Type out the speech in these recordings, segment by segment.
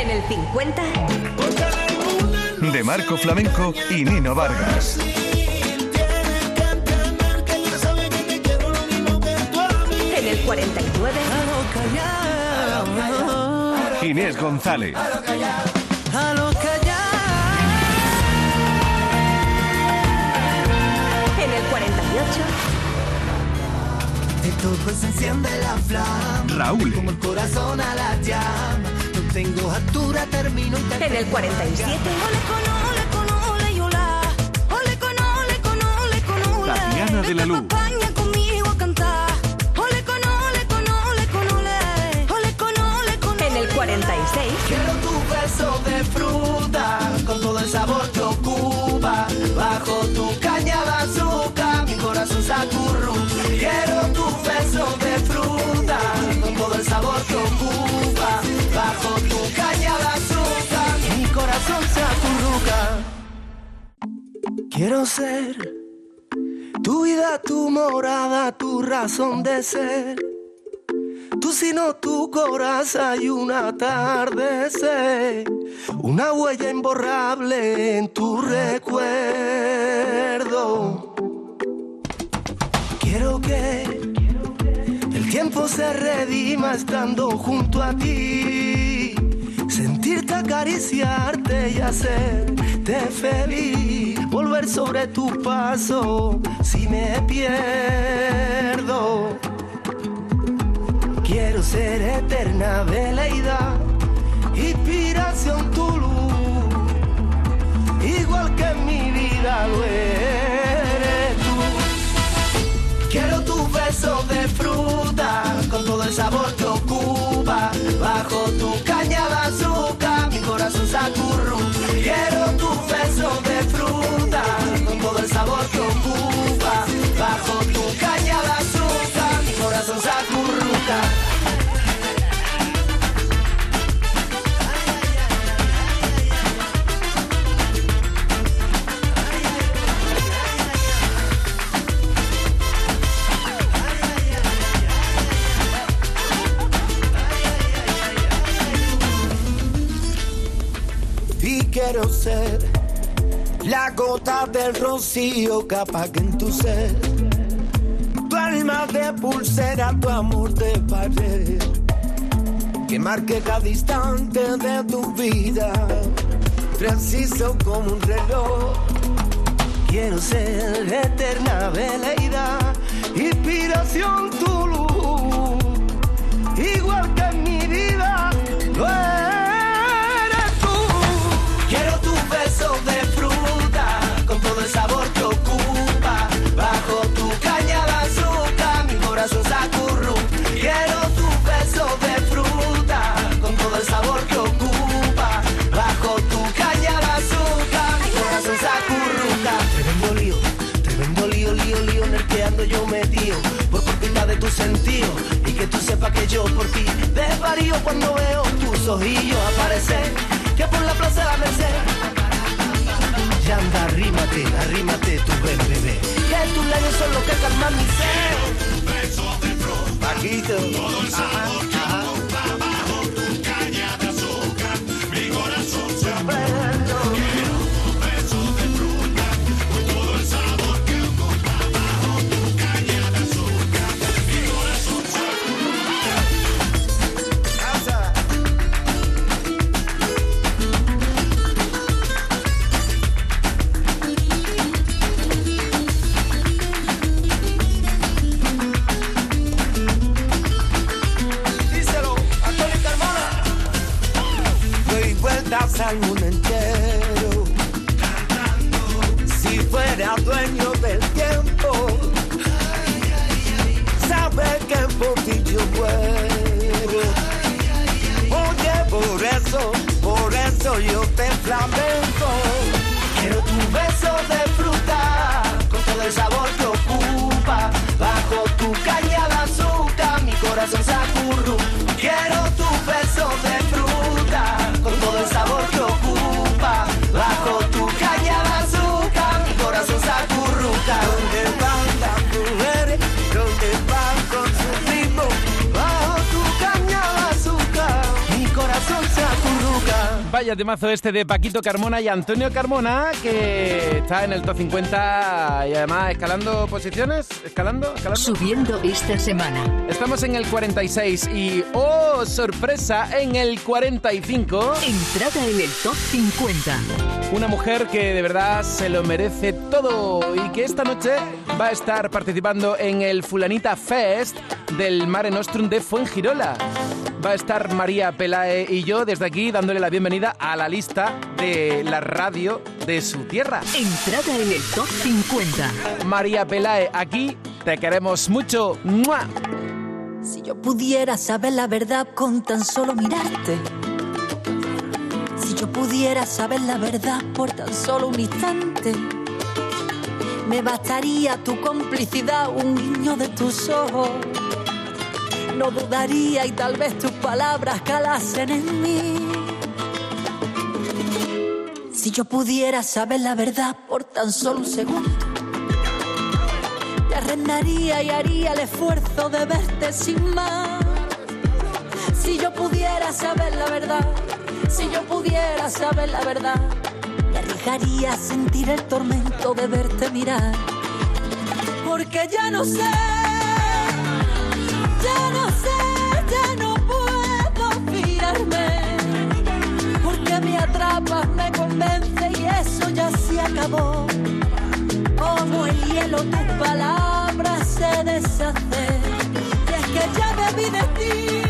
En el 50. De Marco Flamenco y Nino Vargas. En el 49. Inés González. En el 48. De todo se enciende la flama. Raúl. Como el corazón a la llama. Tengo altura, termino y En el 47. Tatiana de la Luz. Acompaña conmigo a cantar. Ole con ole con ole con ole. Ole con ole con En el 46. Quiero tu beso de fruta con todo el sabor que ocupa. Bajo tu caña de azúcar, mi corazón. Quiero tu beso de fruta el sabor que ocupa. Bajo tu caña de azúcar, mi corazón se acurruca. Quiero ser tu vida, tu morada, tu razón de ser. Tú sino tu corazón y un atardecer, una huella imborrable en tu recuerdo. Quiero que tiempo se redima estando junto a ti, sentirte acariciarte y hacerte feliz, volver sobre tu paso si me pierdo. Quiero ser eterna veleidad, inspiración tu luz, igual que en mi vida lo eres del rocío que en tu ser. Tu alma de pulsera, tu amor de pared. Que marque cada instante de tu vida. Preciso como un reloj. Quiero ser eterna veleidad, inspiración tu yo por ti desvarío cuando veo tus ojillos aparecer, que por la plaza de la Merced. Ya anda, arrímate, arrímate tu buen bebé. Que tus labios son los que calman mi sed. Paquito. Ajá, ajá. Temazo este de Paquito Carmona y Antonio Carmona, que está en el top 50 y además escalando posiciones, escalando, escalando. Subiendo esta semana. Estamos en el 46 y, oh, sorpresa, en el 45. Entrada en el top 50. Una mujer que de verdad se lo merece todo y que esta noche va a estar participando en el Fulanita Fest del Mare Nostrum de Fuengirola. Va a estar María Pelae y yo desde aquí dándole la bienvenida a la lista de la radio de su tierra. Entrada en el top 50. María Pelae, aquí te queremos mucho. ¡Mua! Si yo pudiera saber la verdad con tan solo mirarte. Si yo pudiera saber la verdad por tan solo un instante. Me bastaría tu complicidad, un guiño de tus ojos. No dudaría y tal vez tus palabras calasen en mí. Si yo pudiera saber la verdad por tan solo un segundo. Te arrendaría y haría el esfuerzo de verte sin más. Si yo pudiera saber la verdad, si yo pudiera saber la verdad, me arriesgaría a sentir el tormento de verte mirar. Porque ya no sé, y eso ya se acabó. Como el hielo tus palabras se deshacen. Y es que ya me vi de ti.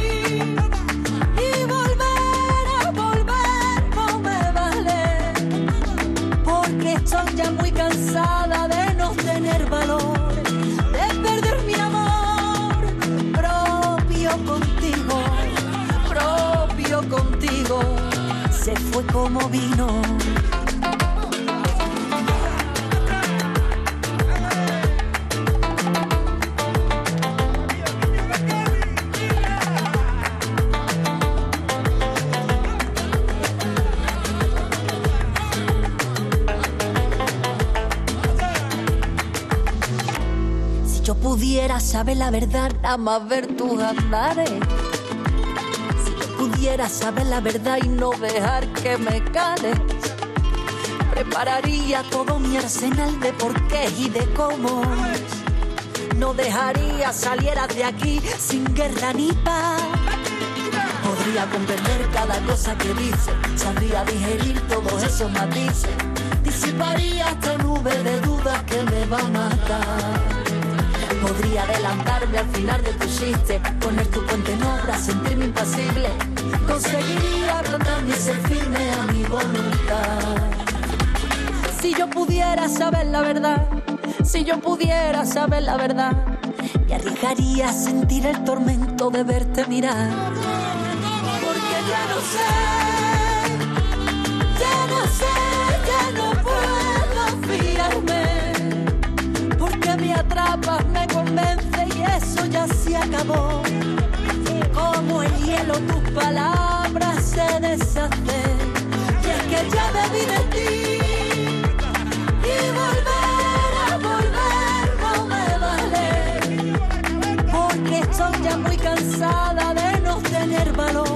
Se fue como vino. Si yo pudiera saber la verdad, más ver tus andares. Pudiera saber la verdad y no dejar que me cales. Prepararía todo mi arsenal de porqués y de cómo. No dejaría salieras de aquí sin guerra ni paz. Podría comprender cada cosa que dice, sabría digerir todos esos matices. Disiparía esta nube de dudas que me va a matar. Podría adelantarme al final de tu chiste, poner tu puente en obra, sentirme impasible. Conseguiría plantarme y ser firme a mi voluntad. Si yo pudiera saber la verdad, si yo pudiera saber la verdad, me arriesgaría a sentir el tormento de verte mirar. Porque ya no sé, ya no sé, y eso ya se acabó. Como el hielo tus palabras se deshacen. Y es que ya me vi de ti. Y volver a volver no me vale. Porque estoy ya muy cansada de no tener valor.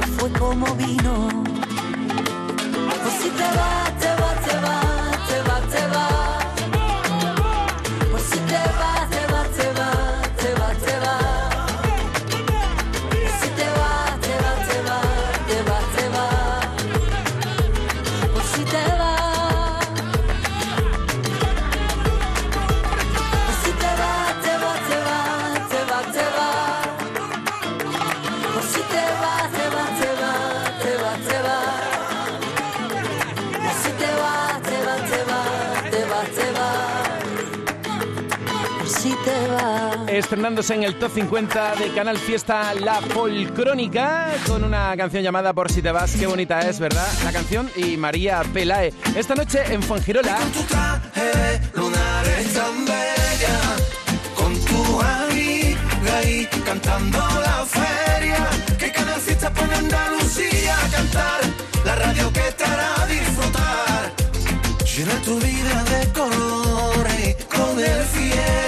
Se fue como vino. Pues si te vas, Estrenándose en el top 50 de Canal Fiesta La Folcrónica con una canción llamada Por si te vas. Qué bonita es, ¿verdad? La canción y María Pelae. Esta noche en Fuengirola. tu traje lunar es tan bella, con tu amiga ahí cantando la feria, que Canal Fiesta pone Andalucía a cantar, la radio que te hará disfrutar, llena tu vida de colores, con el fiesta,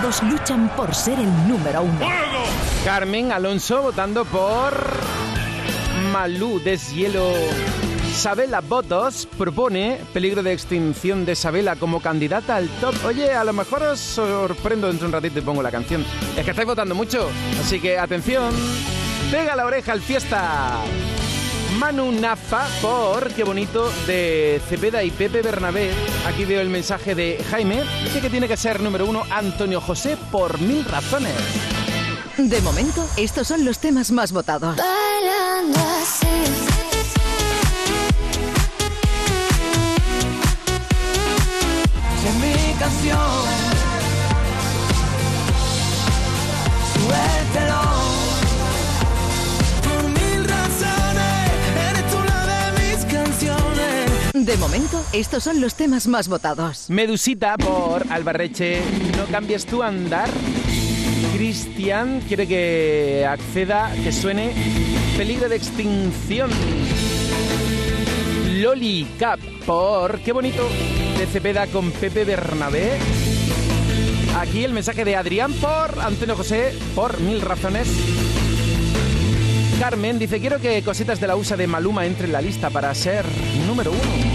Todos luchan por ser el número uno. Carmen Alonso votando por Malú Deshielo. Sabela Botos propone peligro de extinción de Sabela como candidata al top. Oye, a lo mejor os sorprendo dentro de un ratito y pongo la canción. Es que estáis votando mucho, así que atención. Pega la oreja al fiesta. Manu Nafa por Qué bonito de Cepeda y Pepe Bernabé. Aquí veo el mensaje de Jaime. Dice que tiene que ser número uno Antonio José por mil razones. De momento, estos son los temas más votados. Bailando así. Es mi canción. Estos son los temas más votados. Medusita por Albarreche. No cambies tu andar. Cristian quiere que acceda, que suene peligro de extinción. Loli Cap por Qué bonito de Cepeda con Pepe Bernabé. Aquí el mensaje de Adrián por Antonio José por mil razones. Carmen dice, quiero que Cositas de la USA de Maluma entre en la lista para ser número uno.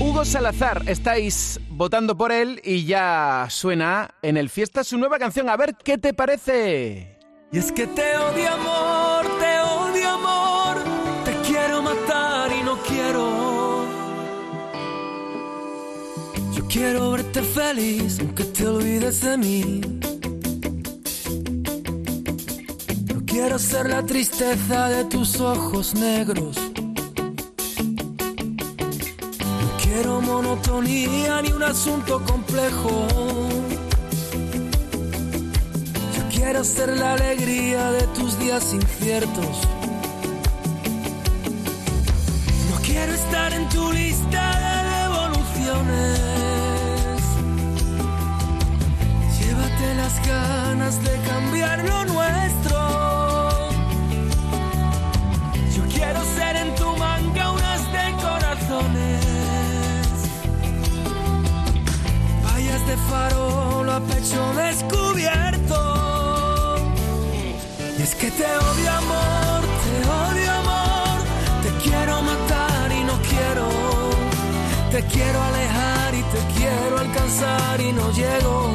Hugo Salazar, estáis votando por él y ya suena en el fiesta su nueva canción. A ver qué te parece. Y es que te odio amor, te odio amor, te quiero matar y no quiero. Yo quiero verte feliz aunque te olvides de mí. No quiero ser la tristeza de tus ojos negros. Quiero monotonía ni un asunto complejo. Yo quiero ser la alegría de tus días inciertos. No quiero estar en tu lista de devoluciones. Llévate las ganas de cambiar lo nuestro. Yo quiero ser en tu manga unas de corazones. De farol a pecho descubierto. Y es que te odio amor, te odio amor, te quiero matar y no quiero. Te quiero alejar y te quiero alcanzar y no llego,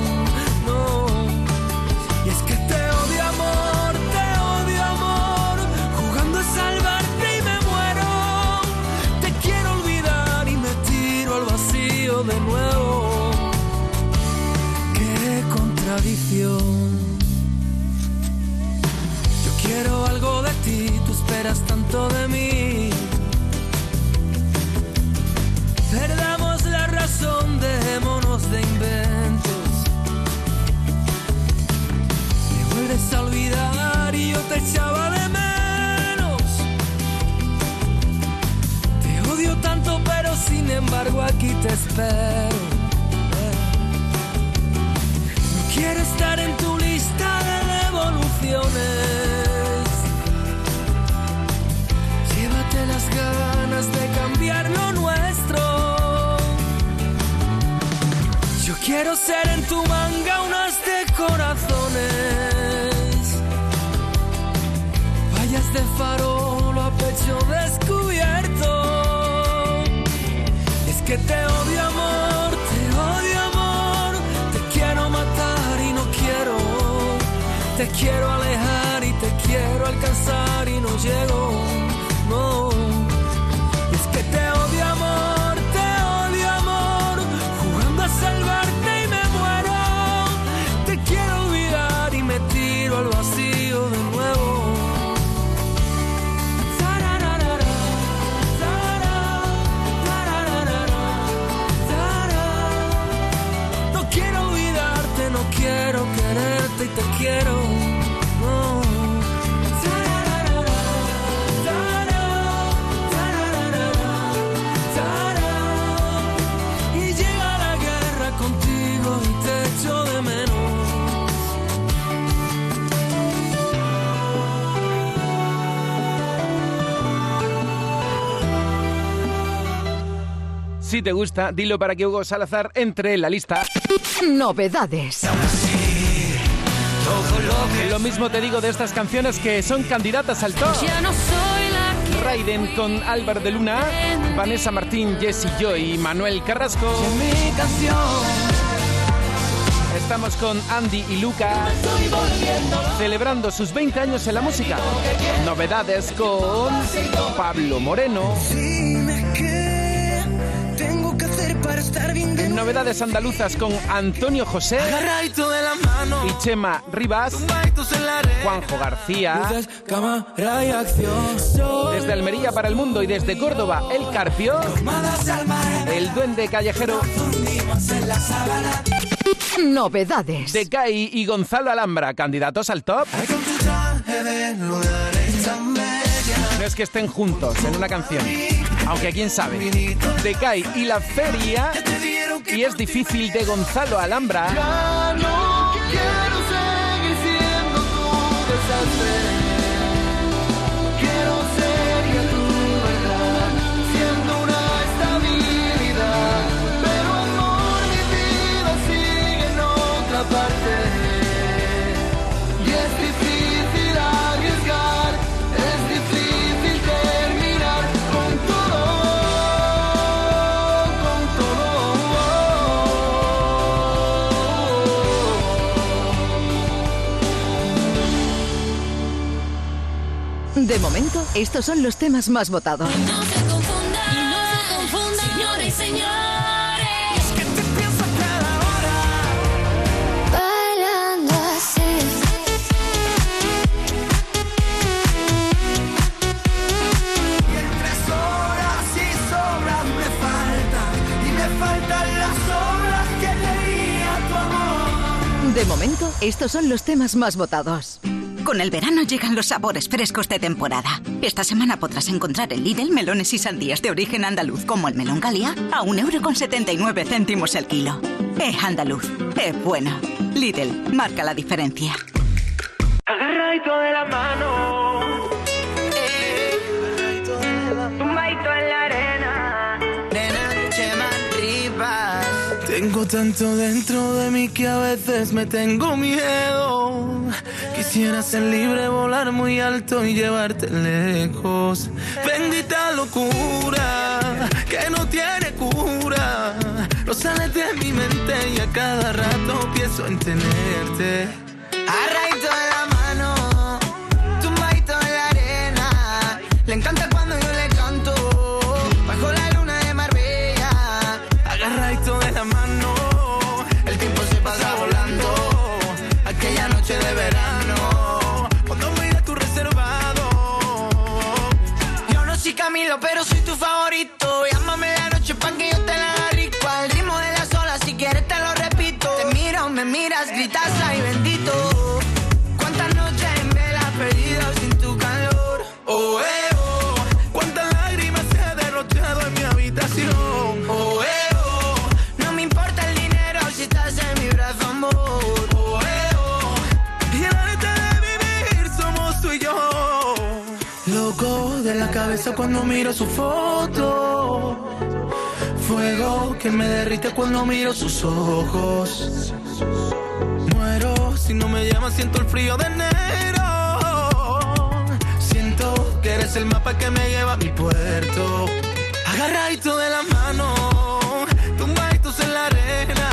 Qué contradicción. Yo quiero algo de ti, tú esperas tanto de mí. Perdamos la razón, dejémonos de inventos. Me vuelves a olvidar y yo te echaba de menos. Te odio tanto, pero sin embargo aquí te espero. Estar en tu lista de devoluciones. Llévate las ganas de cambiar lo nuestro. Yo quiero ser en tu manga unas de corazones. Vallas de farol a pecho descubierto. Es que te odio Te quiero alejar y te quiero alcanzar y no llego, no. Te gusta, dilo para que Hugo Salazar entre en la lista. Novedades. Lo mismo te digo de estas canciones que son candidatas al top. Ya no soy la que Raiden con Álvaro de Luna, Vanessa Martín, Jesse Joy y Manuel Carrasco. Estamos con Andy y Luca celebrando sus 20 años en la música. Novedades con Pablo Moreno. Novedades andaluzas con Antonio José y Chema Rivas. Juanjo García. Desde Almería para el mundo y desde Córdoba, El Carpio. El Duende Callejero. Novedades. de Kai y Gonzalo Alhambra, candidatos al top. No es que estén juntos en una canción, aunque quién sabe. De Kai y la feria. Y es difícil de Gonzalo Alhambra. De momento, estos son los temas más votados. No se confundan, no se confundan, señores y señores. Que te pienso a cada hora. Bailando así. Y entre horas y sobras me faltan. Y me faltan las horas que leía tu amor. De momento, estos son los temas más votados. Con el verano llegan los sabores frescos de temporada. Esta semana podrás encontrar en Lidl melones y sandías de origen andaluz, como el melón Galia, a 1,79 céntimos el kilo. Es andaluz, es bueno. Lidl, marca la diferencia. De la mano. Tanto dentro de mí que a veces me tengo miedo. Quisiera ser libre, volar muy alto y llevarte lejos. Bendita locura que no tiene cura. No sales de mi mente y a cada rato pienso en tenerte. Agarradito de la mano, tumbadito en la arena. Le encanta cuando miro su foto. Fuego que me derrite cuando miro sus ojos. Muero si no me llamas, siento el frío de enero. Siento que eres el mapa que me lleva a mi puerto. Agarradito de la mano, tumbaditos en la arena.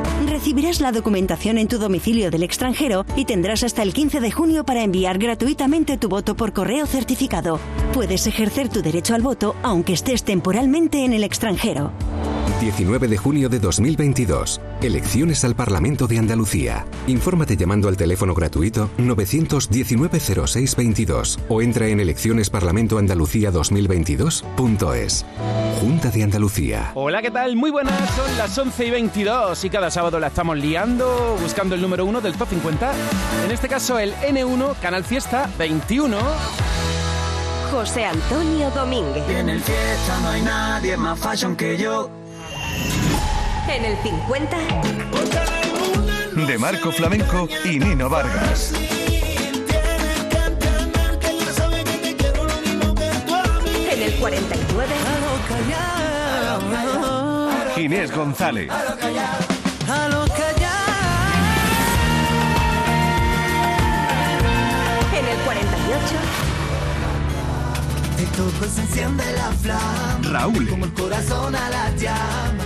Recibirás la documentación en tu domicilio del extranjero y tendrás hasta el 15 de junio para enviar gratuitamente tu voto por correo certificado. Puedes ejercer tu derecho al voto aunque estés temporalmente en el extranjero. 19 de junio de 2022. Elecciones al Parlamento de Andalucía. Infórmate llamando al teléfono gratuito 919-0622 o entra en eleccionesparlamentoandalucía2022.es. Junta de Andalucía. Hola, ¿qué tal? Muy buenas, son las 11 y 22 y cada sábado la estamos liando buscando el número uno del top 50. En este caso el N1, Canal Fiesta 21. José Antonio Domínguez. En el fiesta no hay nadie más fashion que yo. En el 50. De Marco Flamenco y Nino Vargas. En el 49. Inés González. En el 48. Te toco se enciende la flama. Raúl. Como el corazón a la llama.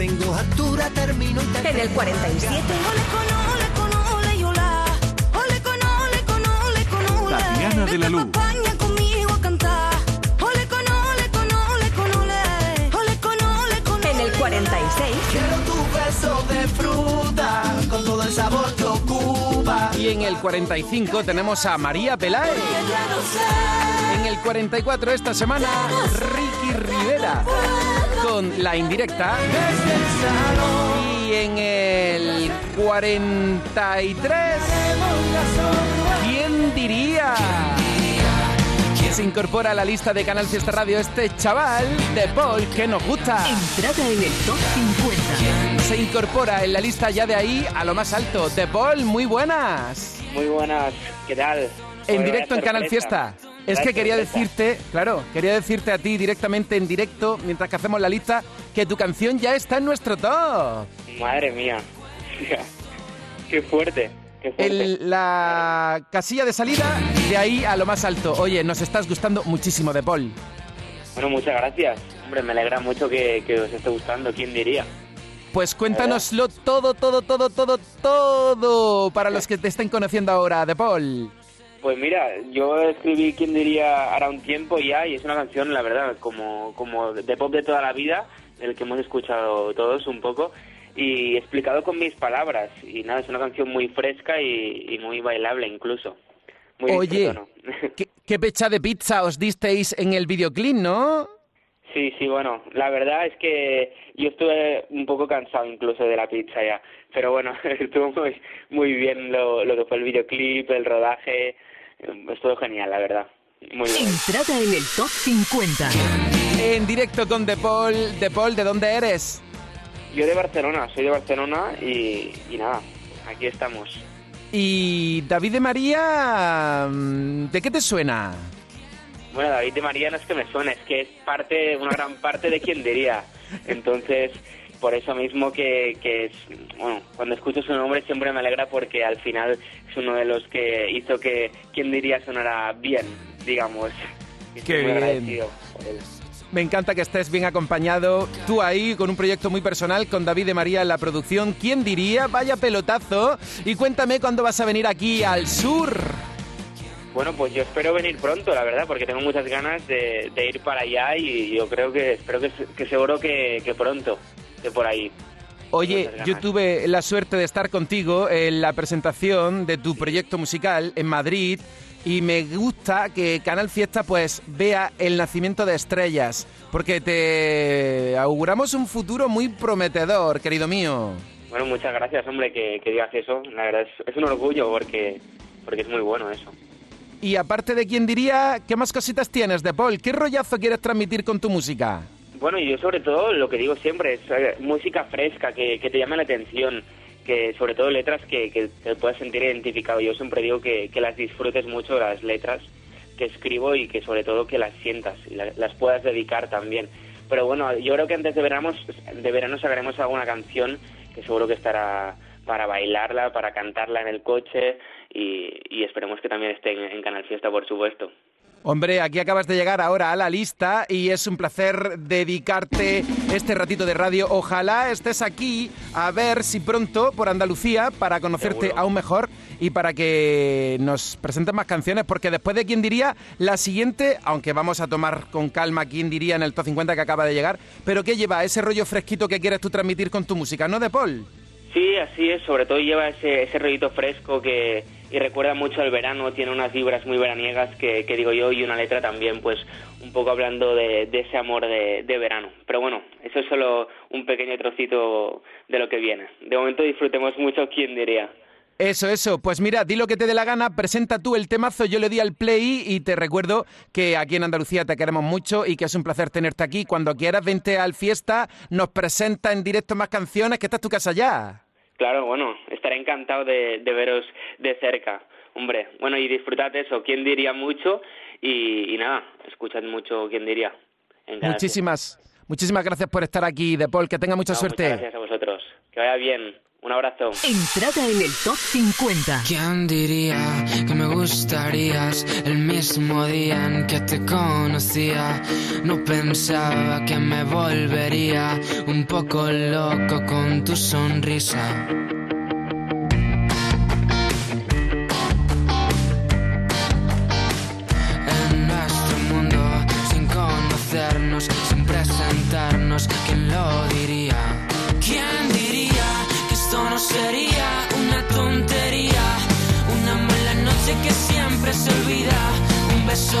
Tengo altura, termino y te En el 47. Tatiana de la Luz. En el 46. Quiero tu beso de fruta. Con todo el sabor que ocupa. Y en el 45 tenemos a María Peláez. En el 44 esta semana, Ricky Rivera con La Indirecta. Y en el 43, ¿quién diría? Que se incorpora a la lista de Canal Fiesta Radio este chaval de Paul que nos gusta. Entrada en el top 50. Se incorpora en la lista ya de ahí a lo más alto. De Paul, muy buenas. Muy buenas, ¿qué tal? En directo en Canal. Fiesta. Es que quería decirte, claro, quería decirte a ti directamente en directo, mientras que hacemos la lista, que tu canción ya está en nuestro top. Madre mía. qué fuerte, qué fuerte. El- la casilla de salida, de ahí a lo más alto. Oye, nos estás gustando muchísimo de Paul. Bueno, muchas gracias. Hombre, me alegra mucho que, que os esté gustando, ¿quién diría? Pues cuéntanoslo todo, todo, todo, todo, todo para los que te estén conociendo ahora, de Paul. Pues mira, yo escribí ¿Quién diría? hará un tiempo ya y es una canción, la verdad, como, como de pop de toda la vida, el que hemos escuchado todos un poco y explicado con mis palabras. Y nada, es una canción muy fresca y, y muy bailable incluso. Muy Oye. ¿qué, qué pecha de pizza os disteis en el videoclip, no? Sí, sí, bueno, la verdad es que yo estuve un poco cansado incluso de la pizza ya, pero bueno, estuvo muy, muy bien lo, lo que fue el videoclip, el rodaje, estuvo genial, la verdad, muy bien. Entrada en el top 50. En directo con De Paul. De Paul, ¿de dónde eres? Yo de Barcelona, soy de Barcelona y, y nada, aquí estamos. Y David de María, mm, ¿de qué te suena? Bueno, David de María no es que me suene, es que es parte, una gran parte de quien diría. Entonces, por eso mismo que, que es, bueno, cuando escucho su nombre siempre me alegra porque al final es uno de los que hizo que quien diría sonara bien, digamos. Y Qué estoy muy bien. por él. Me encanta que estés bien acompañado. Tú ahí con un proyecto muy personal con David de María en la producción. ¿Quién diría? Vaya pelotazo. Y cuéntame cuándo vas a venir aquí al sur. Bueno, pues yo espero venir pronto, la verdad, porque tengo muchas ganas de, de ir para allá y yo creo que, espero que, que seguro que, que pronto, de por ahí. Oye, yo tuve la suerte de estar contigo en la presentación de tu proyecto musical en Madrid y me gusta que Canal Fiesta pues vea el nacimiento de estrellas, porque te auguramos un futuro muy prometedor, querido mío. Bueno, muchas gracias, hombre, que, que digas eso. La verdad es, es un orgullo porque, porque es muy bueno eso. Y aparte de quién diría, ¿qué más cositas tienes de Paul? ¿Qué rollazo quieres transmitir con tu música? Bueno, yo sobre todo lo que digo siempre es eh, música fresca, que, que te llame la atención, que sobre todo letras que, que te puedas sentir identificado. Yo siempre digo que, que las disfrutes mucho las letras que escribo y que sobre todo que las sientas y la- las puedas dedicar también. Pero bueno, yo creo que antes de verano, de verano sacaremos alguna canción que seguro que estará para bailarla, para cantarla en el coche y, y esperemos que también esté en, en Canal Fiesta, por supuesto. Hombre, aquí acabas de llegar ahora a la lista y es un placer dedicarte este ratito de radio. Ojalá estés aquí a ver si pronto por Andalucía para conocerte Seguro. aún mejor y para que nos presentes más canciones, porque después de quién diría la siguiente, aunque vamos a tomar con calma quién diría en el top 50 que acaba de llegar, pero ¿qué lleva ese rollo fresquito que quieres tú transmitir con tu música, no de Paul? Sí, así es, sobre todo lleva ese, ese rollito fresco que y recuerda mucho al verano, tiene unas vibras muy veraniegas que, que digo yo y una letra también pues un poco hablando de, ese amor de, de verano. Pero bueno, eso es solo un pequeño trocito de lo que viene. De momento disfrutemos mucho, ¿quién diría? Eso, eso. Pues mira, di lo que te dé la gana, presenta tú el temazo, yo le di al play y te recuerdo que aquí en Andalucía te queremos mucho y que es un placer tenerte aquí. Cuando quieras, vente al fiesta, nos presenta en directo más canciones, que esta es tu casa ya. Claro, bueno, estaré encantado de, de veros de cerca. Hombre, bueno, y disfrutad eso, ¿quién diría mucho? Y, y nada, escuchad mucho, ¿quién diría? Muchísimas, muchísimas gracias por estar aquí, De Paul, que tenga mucha No, suerte. Muchas gracias a vosotros. Que vaya bien. Un abrazo. Entrada en el top 50. ¿Quién diría que me gustarías el mismo día en que te conocía? No pensaba que me volvería un poco loco con tu sonrisa. En nuestro mundo, sin conocernos, sin presentarnos, ¿quién lo diría? Sería una tontería? Una mala noche que siempre se olvida, un beso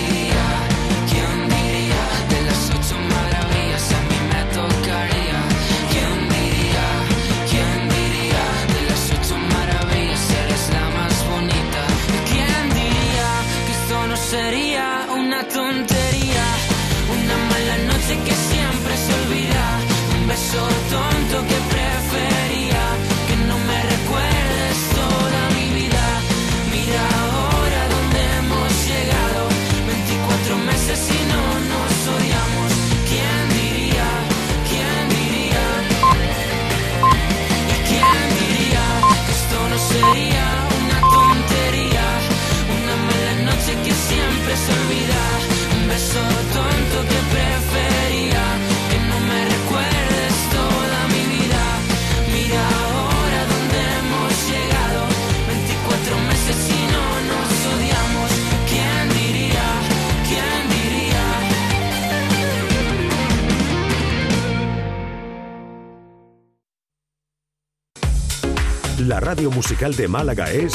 Radio musical de Málaga es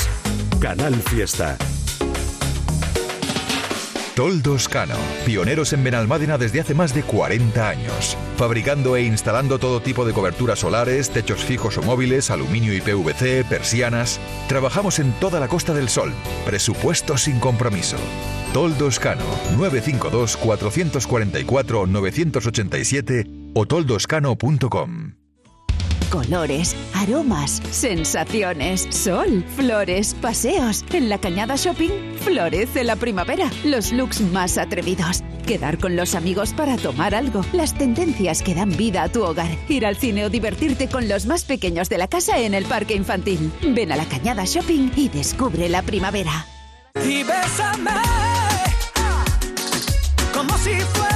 Canal Fiesta. Toldos Cano, pioneros en Benalmádena desde hace más de 40 años, fabricando e instalando todo tipo de coberturas solares, techos fijos o móviles, aluminio y PVC, persianas. Trabajamos en toda la Costa del Sol. Presupuesto sin compromiso. Toldos Cano, 952 444 987 o toldoscano.com. Colores, aromas, sensaciones, sol, flores, paseos. En la Cañada Shopping florece la primavera. Los looks más atrevidos. Quedar con los amigos para tomar algo. Las tendencias que dan vida a tu hogar. Ir al cine o divertirte con los más pequeños de la casa en el parque infantil. Ven a la Cañada Shopping y descubre la primavera. Y bésame como si fuera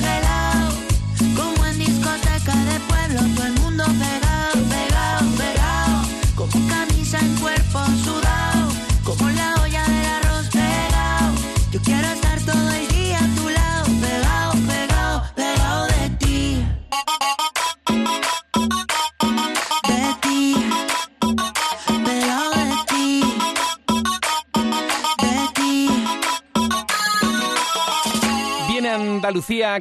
soleil.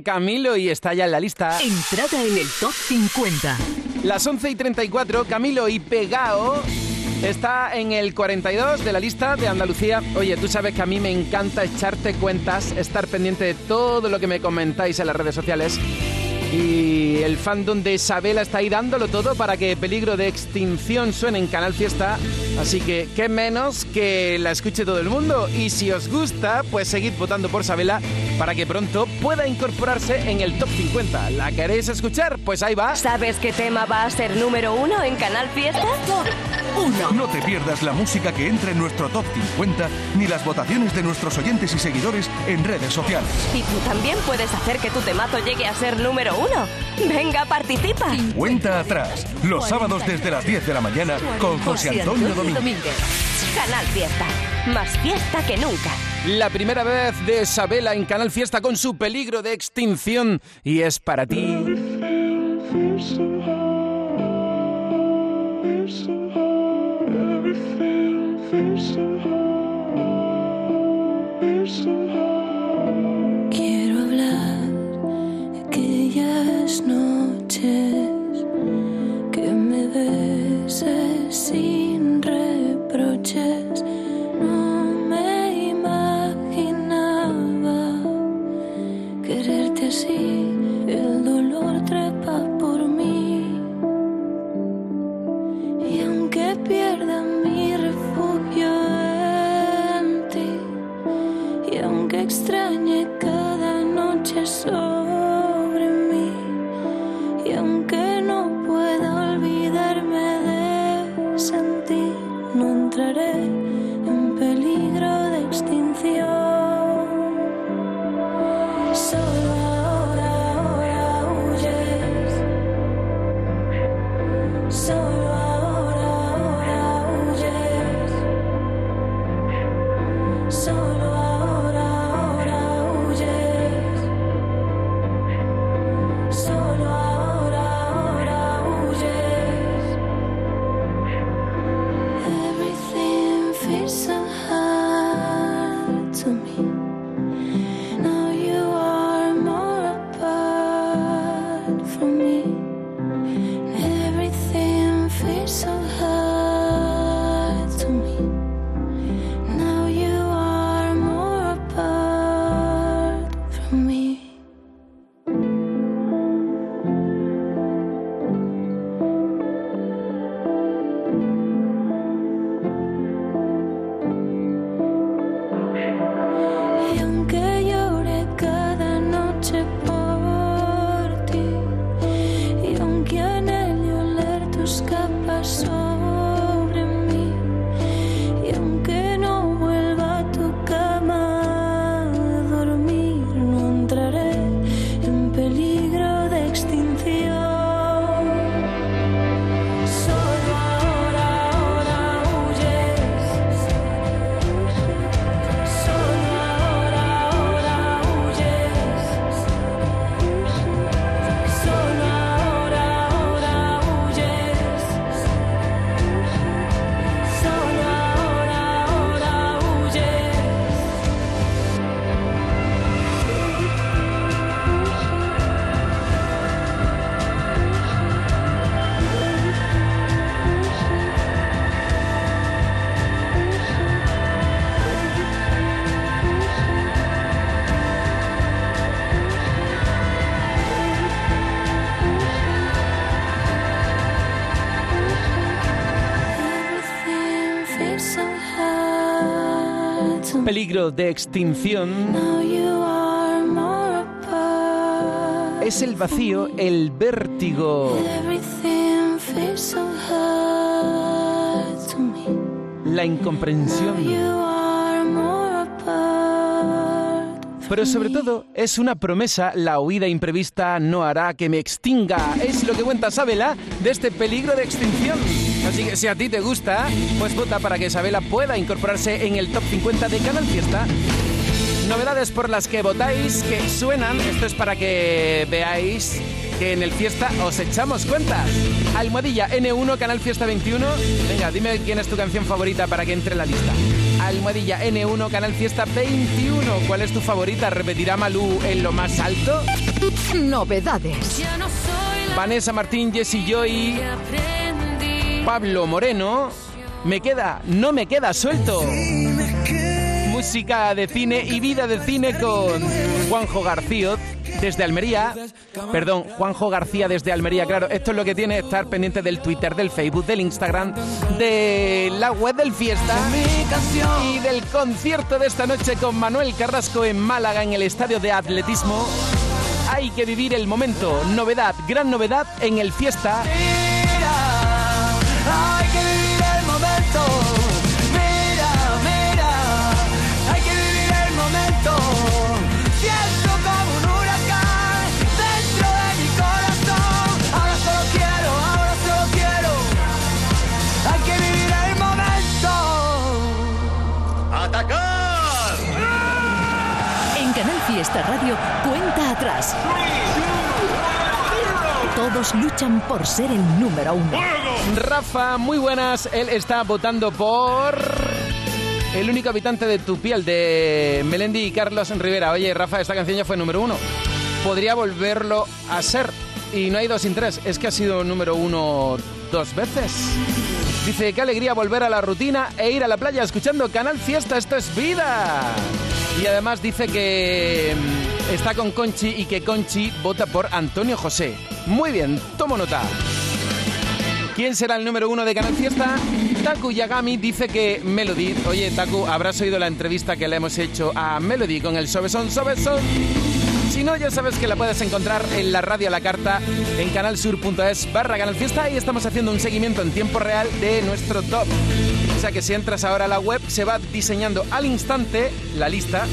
Camilo y está ya en la lista. Entrada en el top 50. Las 11 y 34, Camilo y Pegao está en el 42 de la lista de Andalucía. Oye, tú sabes que a mí me encanta echarte cuentas, estar pendiente de todo lo que me comentáis en las redes sociales. Y el fandom de Isabela está ahí dándolo todo para que Peligro de Extinción suene en Canal Fiesta. Así que, qué menos que la escuche todo el mundo. Y si os gusta, pues seguid votando por Sabela para que pronto pueda incorporarse en el top 50. ¿La queréis escuchar? Pues ahí va. ¿Sabes qué tema va a ser número uno en Canal Fiesta? No te pierdas la música que entra en nuestro top 50 ni las votaciones de nuestros oyentes y seguidores en redes sociales. Y tú también puedes hacer que tu temazo llegue a ser número uno. Venga, participa. Cuenta atrás, los sábados desde las 10 de la mañana con José Antonio Canal Fiesta. Más fiesta que nunca. La primera vez de Isabela en Canal Fiesta con su peligro de extinción. Y es para ti. Quiero hablar de aquellas noches que me besas Peligro de extinción es el vacío, el vértigo, la incomprensión. Pero sobre todo es una promesa, la huida imprevista no hará que me extinga. Es lo que cuenta Sabela de este peligro de extinción. Así que si a ti te gusta, pues vota para que Sabela pueda incorporarse en el top 50 de Canal Fiesta. Novedades por las que votáis que suenan. Esto es para que veáis que en el Fiesta os echamos cuentas. Almohadilla N1, Canal Fiesta 21. Venga, dime quién es tu canción favorita para que entre en la lista. Almohadilla N1, Canal Fiesta 21. ¿Cuál es tu favorita? ¿Repetirá Malú en lo más alto? Novedades. Vanessa Martín, Jessy Joy, Pablo Moreno. Me queda, no me queda suelto. Música de cine y vida de cine con Juanjo García desde Almería. Perdón, Juanjo García desde Almería. Claro, esto es lo que tiene estar pendiente del Twitter, del Facebook, del Instagram, de la web del Fiesta y del concierto de esta noche con Manuel Carrasco en Málaga en el estadio de atletismo. Hay que vivir el momento. Novedad, gran novedad en el Fiesta. Radio, cuenta atrás. Todos luchan por ser el número uno. Rafa, muy buenas. Él está votando por el único habitante de tu piel, de Melendi y Carlos Rivera. Oye, Rafa, esta canción ya fue número uno. Podría volverlo a ser. Y no hay dos sin tres. Es que ha sido número uno dos veces. Dice, qué alegría volver a la rutina e ir a la playa escuchando Canal Fiesta. Esto es vida. Y además dice que mm, está con Conchi y que Conchi vota por Antonio José. Muy bien, tomo nota. ¿Quién será el número uno de Canal Fiesta? Taku Yagami dice que Melody. Oye, Taku, habrás oído la entrevista que le hemos hecho a Melody con el Sobesón Sobesón. Si no, ya sabes que la puedes encontrar en la radio a la carta en canalsur.es barra Canal Fiesta y estamos haciendo un seguimiento en tiempo real de nuestro top. O sea que si entras ahora a la web se va diseñando al instante la lista.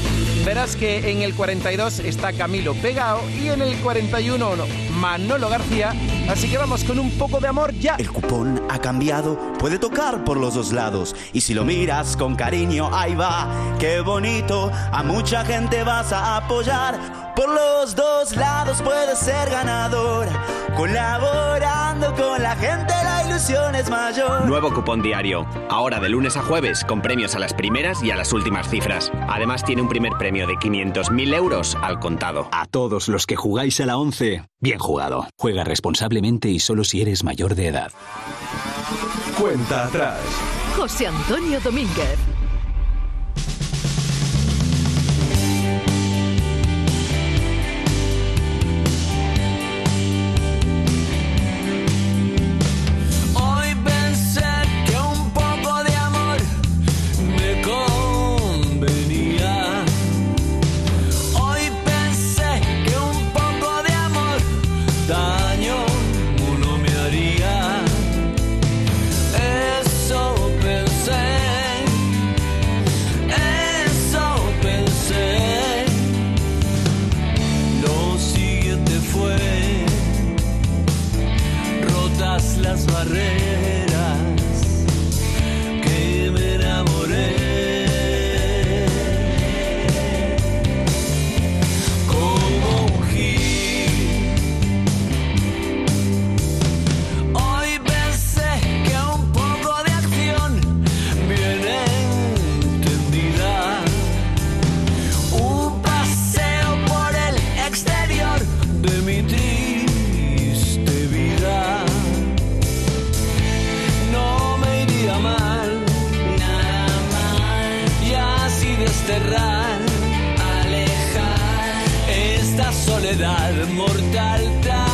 Verás que en el 42 está Camilo Pegao y en el 41 no, Manolo García. Así que vamos con un poco de amor ya. El cupón ha cambiado, puede tocar por los dos lados. Y si lo miras con cariño, ahí va, qué bonito. A mucha gente vas a apoyar. Por los dos lados puedes ser ganador. Colaborando con la gente la la ilusión es mayor. Nuevo cupón diario. Ahora de lunes a jueves con premios a las primeras y a las últimas cifras. Además tiene un primer premio de 500.000 euros al contado. A todos los que jugáis a la 11, bien jugado. Juega responsablemente y solo si eres mayor de edad. Cuenta atrás. José Antonio Domínguez. Las desterrar, alejar esta soledad mortal tan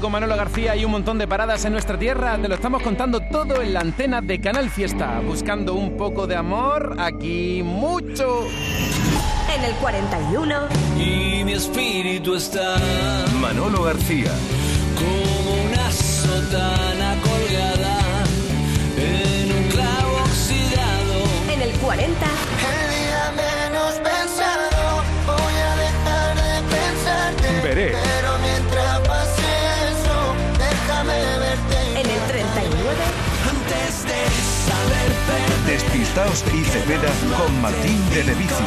Con Manolo García y un montón de paradas en nuestra tierra, te lo estamos contando todo en la antena de Canal Fiesta. Buscando un poco de amor, aquí mucho. En el 41. Y mi espíritu está Manolo García. como una sotana colgada en un clavo oxidado. En el 40. Despistaos y Cepeda con Martín de Levicio.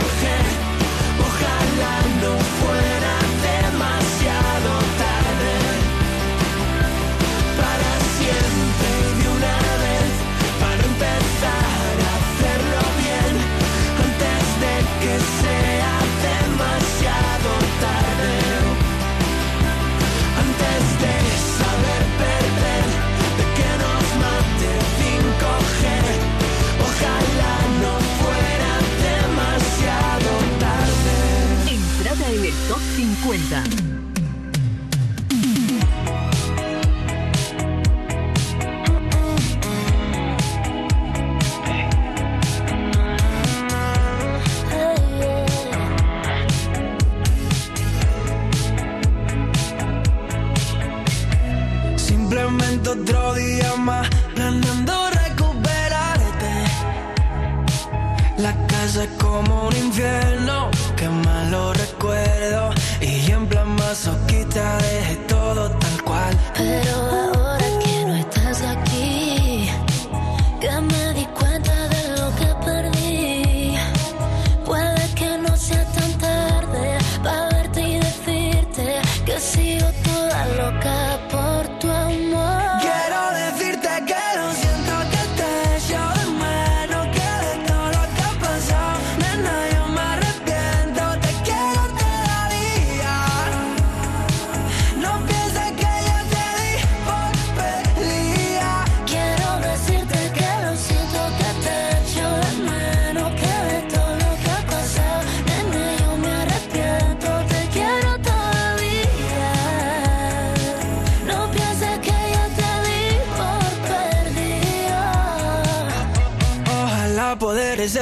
50. Simplemente otro día más planeando recuperarte. La veces como un infierno, masoquista dejé todo tal cual. Pero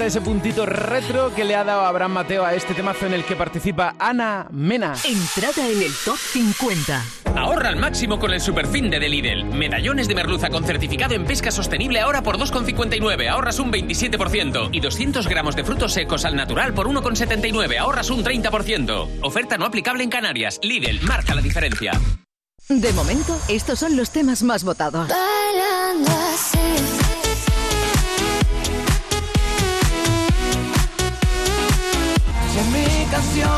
encanta ese puntito retro que le ha dado Abraham Mateo a este temazo en el que participa Ana Mena. Entrada en el top 50. Ahorra al máximo con el Superfinde de Lidl. Medallones de merluza con certificado en pesca sostenible ahora por 2,59. Ahorras un 27%. Y 200 gramos de frutos secos al natural por 1,79. Ahorras un 30%. Oferta no aplicable en Canarias. Lidl marca la diferencia. De momento, estos son los temas más votados. Bailando Mi canción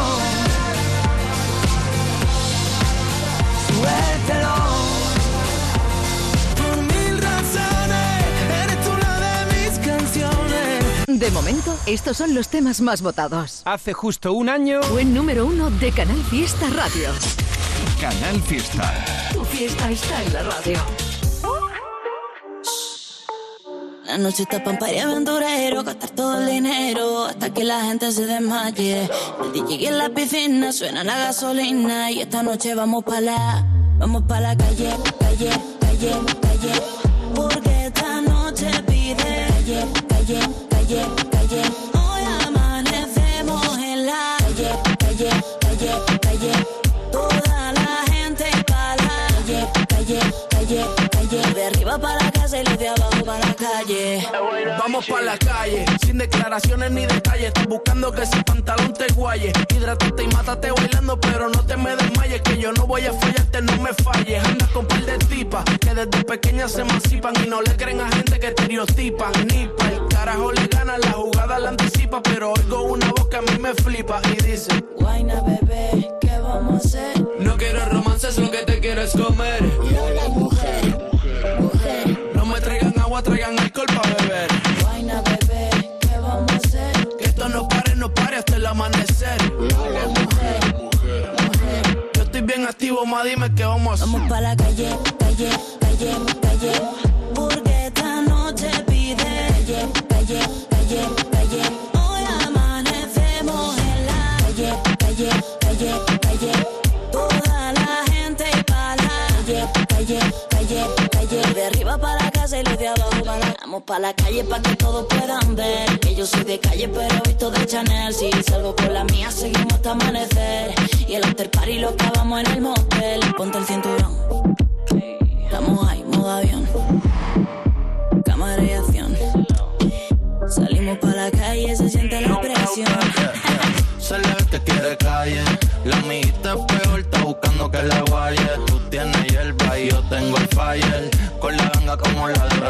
Suéltelo Por mil razones Eres tú una de mis canciones De momento, estos son los temas más votados. Hace justo un año. Fue número uno de Canal Fiesta Radio. Canal Fiesta. Tu fiesta está en la radio. La noche está pa' un party aventurero, gastar todo el dinero hasta que la gente se desmaye. El DJ en la piscina suena la gasolina y esta noche vamos pa' la, vamos pa' la calle, calle, calle, calle. Porque esta noche pide calle, calle, calle, calle. Hoy amanecemos en la calle, calle, calle, calle. Toda la gente pa' la calle, calle, calle, calle. De arriba para Vamos pa' la calle, sin declaraciones ni detalles. Estás buscando que ese pantalón te guaye. Hidrátate y mátate bailando, pero no te me desmayes. Que yo no voy a fallarte, no me falles. Andas con par de tipas que desde pequeñas se emancipan y no le creen a gente que estereotipan. Ni pa' el carajo le gana, la jugada la anticipa. Pero oigo una voz que a mí me flipa y dice: Guayna, bebé, qué vamos a hacer? No quiero romances, lo que te quiero es comer. Lola, mujer, mujer. No me traigan agua, traigan alcohol hasta el amanecer. Mujer, mujer. Yo estoy bien activo, ma, dime qué vamos a hacer. Vamos pa' la calle, calle, calle, calle. Porque esta noche pide calle, calle, calle, Vamos pa' la calle pa' que todos puedan ver Que yo soy de calle pero visto de Chanel Si salgo con la mía seguimos hasta amanecer Y el after party lo acabamos en el motel Ponte el cinturón Estamos ahí, modo avión. Cámara y acción. Salimos para la calle, se siente la presión. Se le ve que quiere calle. La amiguita es peor, está buscando que la guaye. Tú tienes hierba y yo tengo el fire. Con la ganga como la de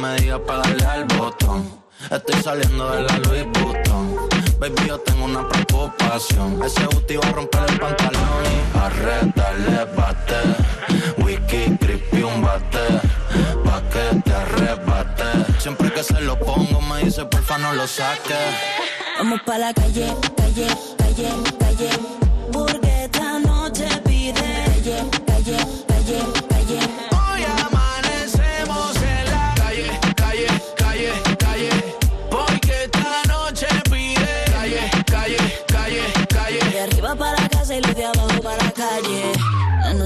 me diga para darle al botón. Estoy saliendo de la Louis Vuitton. Baby, yo tengo una preocupación. Ese booty va a romper el pantalón y arredarle bate. Whisky, creepy, un bate. Pa' que te arrebate. Siempre que se lo pongo me dice porfa no lo saques. Vamos pa' la calle, calle, calle, calle. Porque noche pide calle,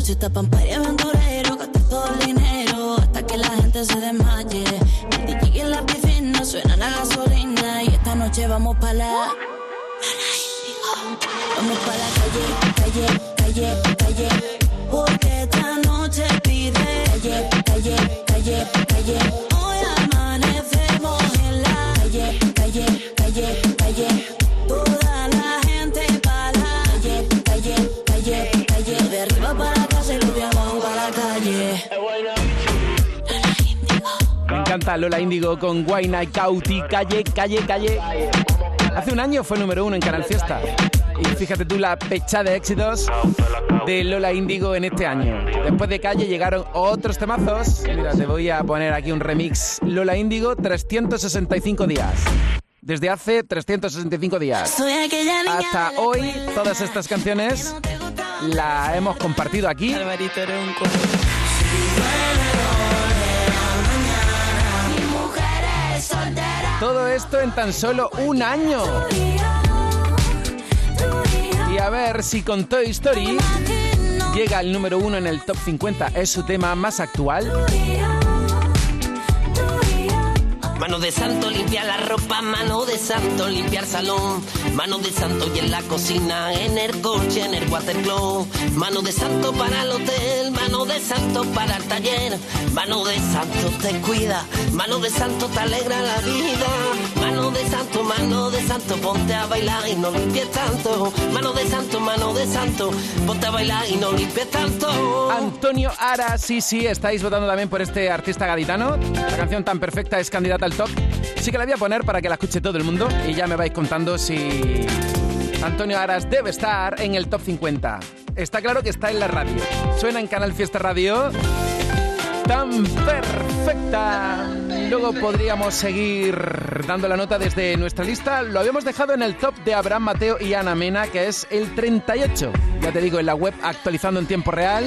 noche está pampa y aventurero, gasté todo el dinero hasta que la gente se desmaye. El DJ en la piscina suena la gasolina y esta noche vamos pa' la. Vamos pa' la calle, calle, calle, calle. Lola Índigo con Guayna y Cauti, calle, calle, calle. Hace un año fue número uno en Canal Fiesta. Y fíjate tú la pecha de éxitos de Lola Índigo en este año. Después de calle llegaron otros temazos. Mira, te voy a poner aquí un remix. Lola Índigo, 365 días. Desde hace 365 días. Hasta hoy, todas estas canciones la hemos compartido aquí. Todo esto en tan solo un año. Y a ver si con Toy Story llega al número uno en el top 50. Es su tema más actual. Mano de santo, limpiar la ropa, mano de santo, limpiar salón, mano de santo y en la cocina, en el coche, en el watercloak, mano de santo para el hotel, mano de santo para el taller, mano de santo te cuida, mano de santo te alegra la vida, mano de santo, mano de santo, ponte a bailar y no limpies tanto, mano de santo, mano de santo, ponte a bailar y no limpies tanto. Antonio Ara, sí, sí, estáis votando también por este artista gaditano. La canción tan perfecta es candidata al top. Sí que la voy a poner para que la escuche todo el mundo y ya me vais contando si Antonio Aras debe estar en el top 50. Está claro que está en la radio. Suena en Canal Fiesta Radio. Tan perfecta. Luego podríamos seguir dando la nota desde nuestra lista. Lo habíamos dejado en el top de Abraham Mateo y Ana Mena, que es el 38. Ya te digo, en la web actualizando en tiempo real.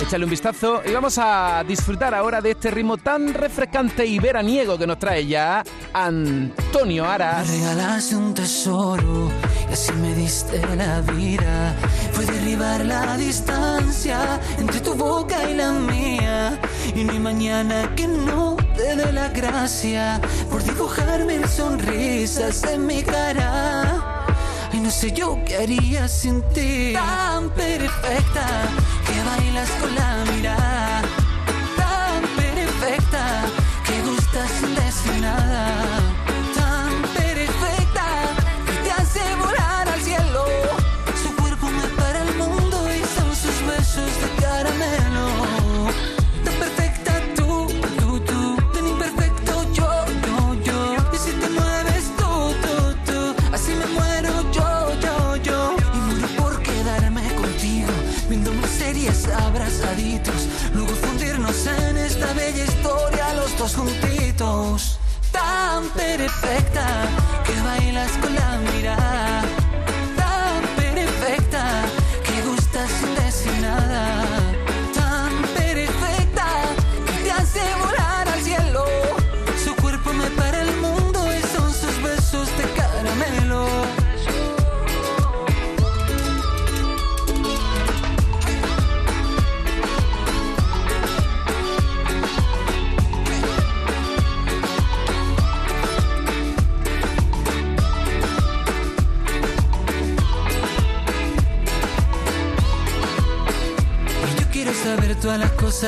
Échale un vistazo y vamos a disfrutar ahora de este ritmo tan refrescante y veraniego que nos trae ya Antonio Aras. Me regalaste un tesoro y así me diste la vida. Fue derribar la distancia entre tu boca y la mía. Y no hay mañana que no te dé la gracia por dibujarme sonrisas en mi cara. Ay, no sé yo qué haría sin ti. Tan perfecta que bailas con la mirada.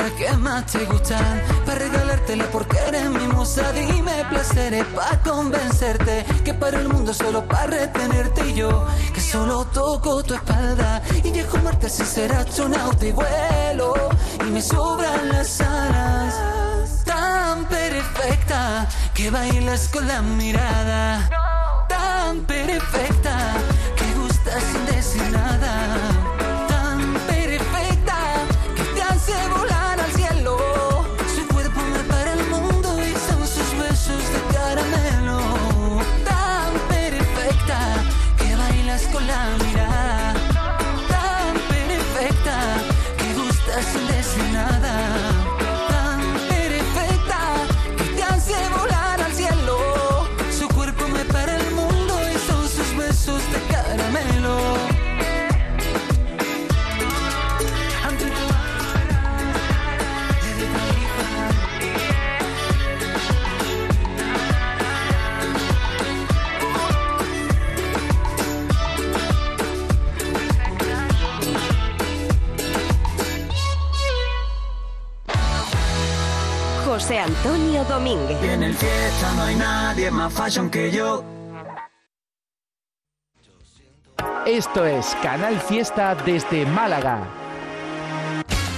Cosas que más te gustan. Para regalártela porque eres mi musa Dime placeres para convencerte Que para el mundo solo para retenerte. Y yo que solo toco tu espalda Y dejo Marte sin ser astronauta y vuelo. Y me sobran las alas Tan perfecta que bailas con la mirada. Tan perfecta más fashion que yo. Esto es Canal Fiesta desde Málaga.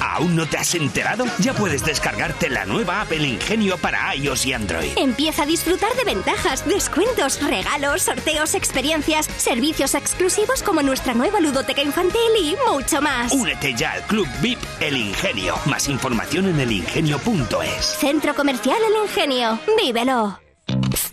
¿Aún no te has enterado? Ya puedes descargarte la nueva app El Ingenio para iOS y Android. Empieza a disfrutar de ventajas, descuentos, regalos, sorteos, experiencias, servicios exclusivos como nuestra nueva ludoteca infantil y mucho más. Únete ya al Club VIP El Ingenio. Más información en elingenio.es. Centro Comercial El Ingenio. ¡Vívelo!